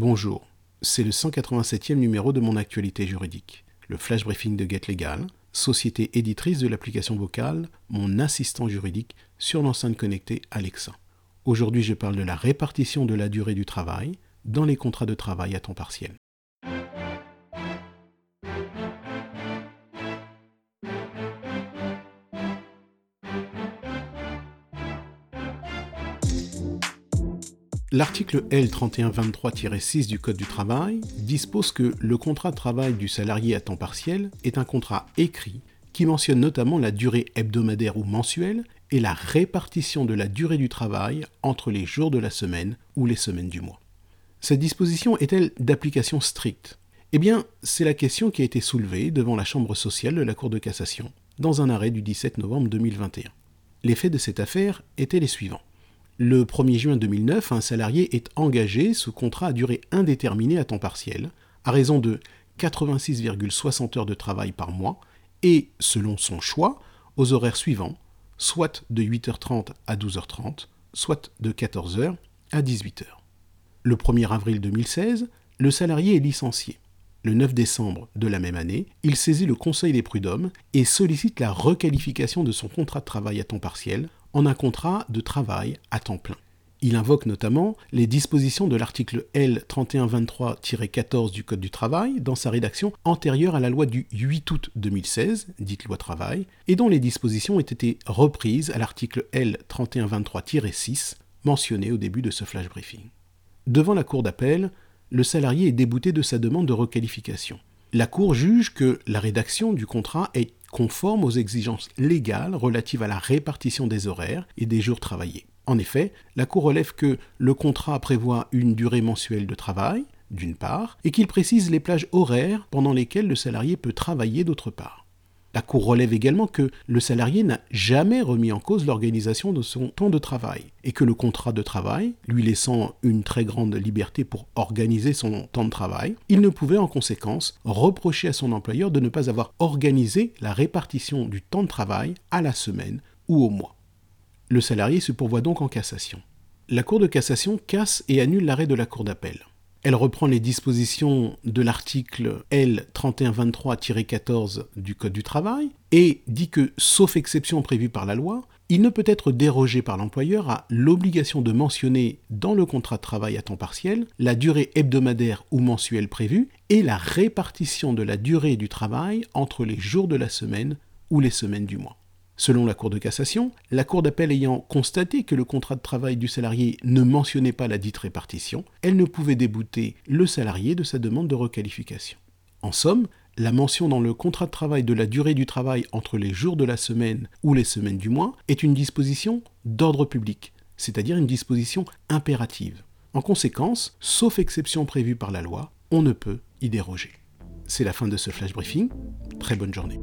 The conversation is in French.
Bonjour, c'est le 187e numéro de mon actualité juridique, le flash briefing de Get Legal, société éditrice de l'application vocale, mon assistant juridique sur l'enceinte connectée Alexa. Aujourd'hui, je parle de la répartition de la durée du travail dans les contrats de travail à temps partiel. L'article L3123-6 du Code du travail dispose que le contrat de travail du salarié à temps partiel est un contrat écrit qui mentionne notamment la durée hebdomadaire ou mensuelle et la répartition de la durée du travail entre les jours de la semaine ou les semaines du mois. Cette disposition est-elle d'application stricte? Eh bien, c'est la question qui a été soulevée devant la Chambre sociale de la Cour de cassation dans un arrêt du 17 novembre 2021. Les faits de cette affaire étaient les suivants. Le 1er juin 2009, un salarié est engagé sous contrat à durée indéterminée à temps partiel, à raison de 86,60 heures de travail par mois, et, selon son choix, aux horaires suivants, soit de 8h30 à 12h30, soit de 14h à 18h. Le 1er avril 2016, le salarié est licencié. Le 9 décembre de la même année, il saisit le Conseil des prud'hommes et sollicite la requalification de son contrat de travail à temps partiel en un contrat de travail à temps plein. Il invoque notamment les dispositions de l'article L3123-14 du Code du travail dans sa rédaction antérieure à la loi du 8 août 2016, dite loi travail, et dont les dispositions ont été reprises à l'article L3123-6 mentionné au début de ce flash briefing. Devant la Cour d'appel, le salarié est débouté de sa demande de requalification. La Cour juge que la rédaction du contrat est conforme aux exigences légales relatives à la répartition des horaires et des jours travaillés. En effet, la Cour relève que le contrat prévoit une durée mensuelle de travail, d'une part, et qu'il précise les plages horaires pendant lesquelles le salarié peut travailler d'autre part. La Cour relève également que le salarié n'a jamais remis en cause l'organisation de son temps de travail et que le contrat de travail, lui laissant une très grande liberté pour organiser son temps de travail, il ne pouvait en conséquence reprocher à son employeur de ne pas avoir organisé la répartition du temps de travail à la semaine ou au mois. Le salarié se pourvoit donc en cassation. La Cour de cassation casse et annule l'arrêt de la Cour d'appel. Elle reprend les dispositions de l'article L3123-14 du Code du travail et dit que, sauf exception prévue par la loi, il ne peut être dérogé par l'employeur à l'obligation de mentionner dans le contrat de travail à temps partiel la durée hebdomadaire ou mensuelle prévue et la répartition de la durée du travail entre les jours de la semaine ou les semaines du mois. Selon la Cour de cassation, la Cour d'appel ayant constaté que le contrat de travail du salarié ne mentionnait pas la dite répartition, elle ne pouvait débouter le salarié de sa demande de requalification. En somme, la mention dans le contrat de travail de la durée du travail entre les jours de la semaine ou les semaines du mois est une disposition d'ordre public, c'est-à-dire une disposition impérative. En conséquence, sauf exception prévue par la loi, on ne peut y déroger. C'est la fin de ce flash briefing. Très bonne journée.